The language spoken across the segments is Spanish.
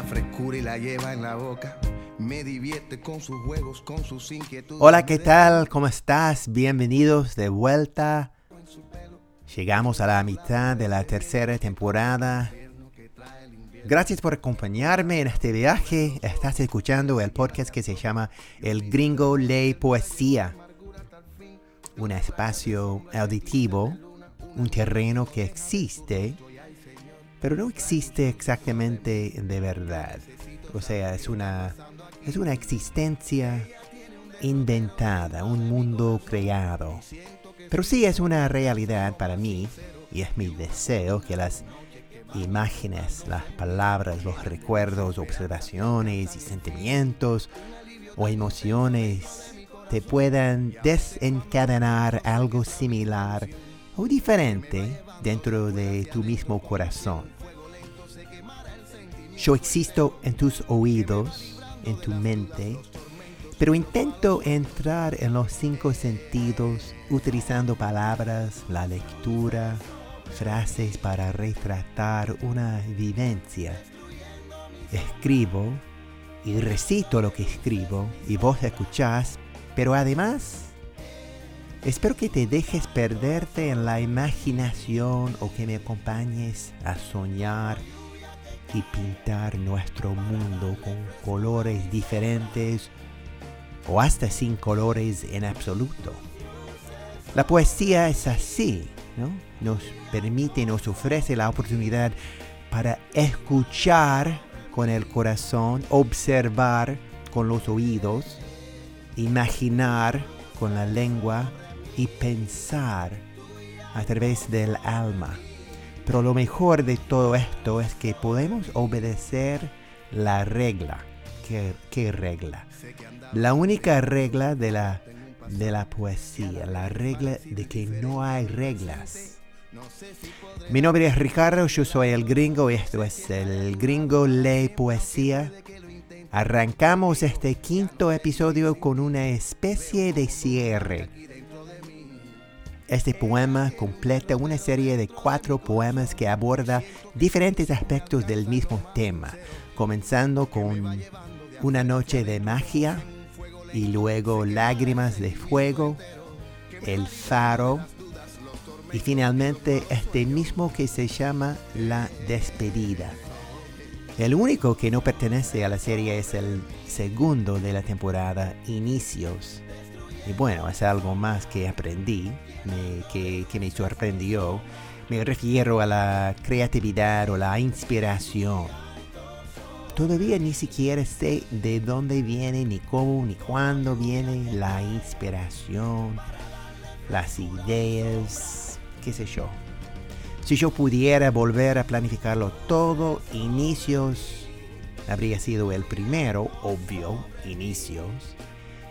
la frescura y la lleva en la boca. Me divierte con sus juegos, con sus inquietudes. Hola, ¿qué tal? ¿Cómo estás? Bienvenidos de vuelta. Llegamos a la mitad de la tercera temporada. Gracias por acompañarme en este viaje. Estás escuchando el podcast que se llama El Gringo Ley Poesía. Un espacio auditivo, un terreno que existe, pero no existe exactamente de verdad. O sea, es una, es una existencia inventada, un mundo creado. Pero sí es una realidad para mí y es mi deseo que las imágenes, las palabras, los recuerdos, observaciones y sentimientos o emociones te puedan desencadenar algo similar o diferente dentro de tu mismo corazón. Yo existo en tus oídos, en tu mente, pero intento entrar en los cinco sentidos utilizando palabras, la lectura, frases para retratar una vivencia. Escribo y recito lo que escribo y vos escuchás, pero además espero que te dejes perderte en la imaginación o que me acompañes a soñar y pintar nuestro mundo con colores diferentes o hasta sin colores en absoluto. La poesía es así, ¿no? Nos permite, nos ofrece la oportunidad para escuchar con el corazón, observar con los oídos, imaginar con la lengua y pensar a través del alma. Pero lo mejor de todo esto es que podemos obedecer la regla. ¿Qué, regla? La única regla de la, de la poesía, la regla de que no hay reglas. Mi nombre es Ricardo, yo soy el gringo y esto es el gringo ley poesía. Arrancamos este quinto episodio con una especie de cierre. Este poema completa una serie de cuatro poemas que aborda diferentes aspectos del mismo tema, comenzando con Una noche de magia y luego Lágrimas de fuego, El faro y finalmente este mismo que se llama La despedida. El único que no pertenece a la serie es el segundo de la temporada, Inicios. Y bueno, es algo más que aprendí, que, que me sorprendió. Me refiero a la creatividad o la inspiración. Todavía ni siquiera sé de dónde viene, ni cómo, ni cuándo viene la inspiración, las ideas, qué sé yo. Si yo pudiera volver a planificarlo todo, inicios habría sido el primero, obvio, inicios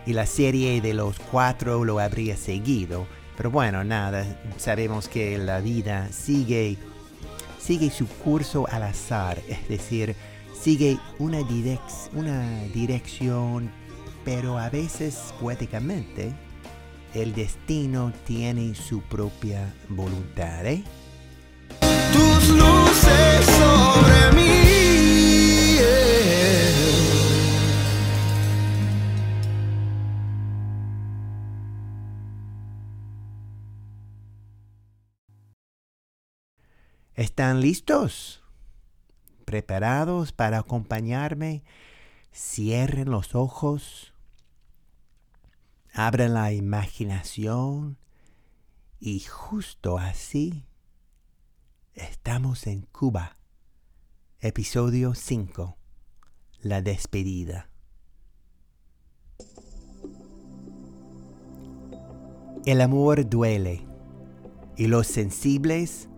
y la serie de los cuatro lo habría seguido. Pero bueno, nada, sabemos que la vida sigue, sigue su curso al azar, es decir, sigue una, una dirección, pero a veces poéticamente el destino tiene su propia voluntad. ¿eh? Tus luces sobre mí. ¿Están listos? ¿Preparados para acompañarme? Cierren los ojos, abran la imaginación y justo así estamos en Cuba. Episodio 5. La despedida. El amor duele y los sensibles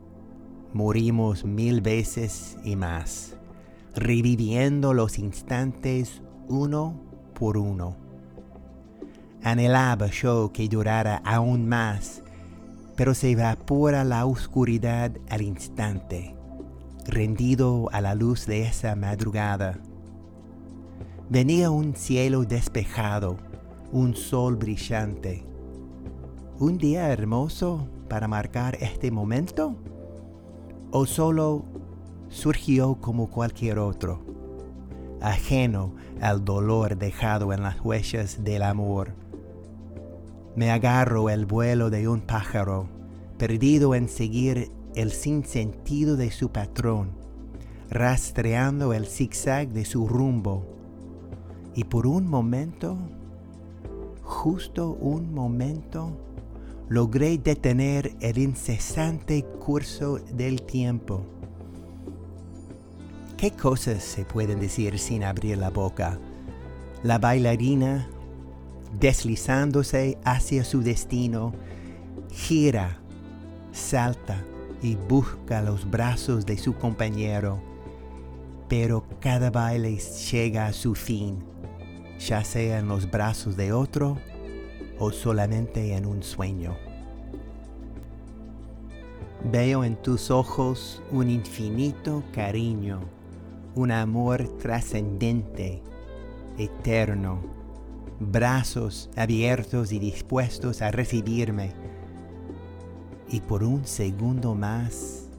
morimos mil veces y más, reviviendo los instantes uno por uno. Anhelaba yo que durara aún más, pero se evapora la oscuridad al instante, rendido a la luz de esa madrugada. Venía un cielo despejado, un sol brillante. ¿Un día hermoso para marcar este momento? O solo surgió como cualquier otro. ajeno al dolor dejado en las huellas del amor. Me agarro el vuelo de un pájaro, perdido en seguir el sinsentido de su patrón, rastreando el zigzag de su rumbo. Y por un momento, justo un momento, logré detener el incesante curso del tiempo. ¿Qué cosas se pueden decir sin abrir la boca? La bailarina, deslizándose hacia su destino, gira, salta y busca los brazos de su compañero, pero cada baile llega a su fin, ya sea en los brazos de otro o solamente en un sueño. Veo en tus ojos un infinito cariño, un amor trascendente, eterno, brazos abiertos y dispuestos a recibirme. Y por un segundo más,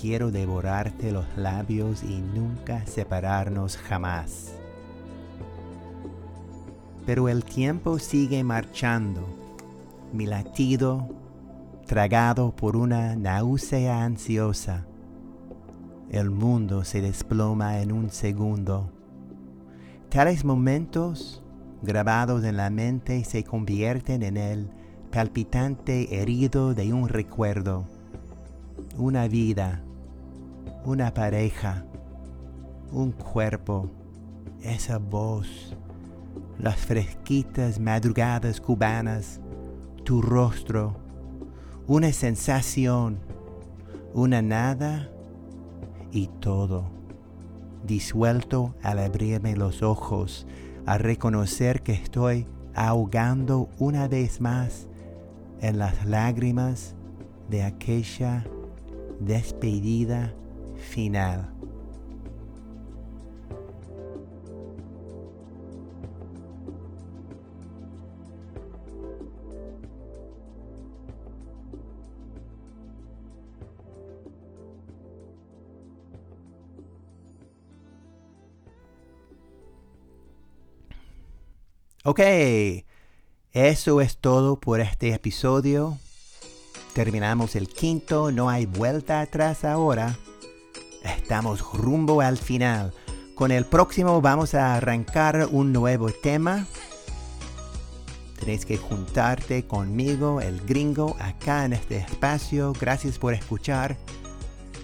quiero devorarte los labios y nunca separarnos jamás. Pero el tiempo sigue marchando, mi latido tragado por una náusea ansiosa. El mundo se desploma en un segundo. Tales momentos grabados en la mente se convierten en el palpitante herido de un recuerdo, una vida, una pareja, un cuerpo, esa voz, las fresquitas madrugadas cubanas, tu rostro, una sensación, una nada y todo, disuelto al abrirme los ojos, a reconocer que estoy ahogando una vez más en las lágrimas de aquella despedida final. Ok, eso es todo por este episodio. Terminamos el quinto, no hay vuelta atrás ahora. Estamos rumbo al final. Con el próximo vamos a arrancar un nuevo tema. Tienes que juntarte conmigo, el gringo, acá en este espacio. Gracias por escuchar.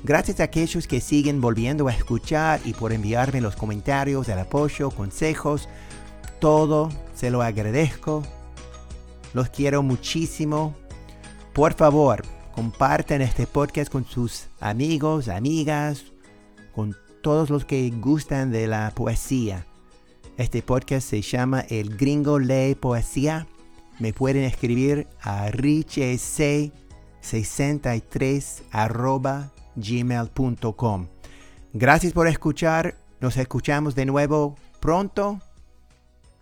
Gracias a aquellos que siguen volviendo a escuchar y por enviarme los comentarios, el apoyo, consejos todo, se lo agradezco. Los quiero muchísimo. Por favor, compartan este podcast con sus amigos, amigas, con todos los que gustan de la poesía. Este podcast se llama El Gringo Lee Poesía. Me pueden escribir a richec63 gmail.com. Gracias por escuchar. Nos escuchamos de nuevo pronto.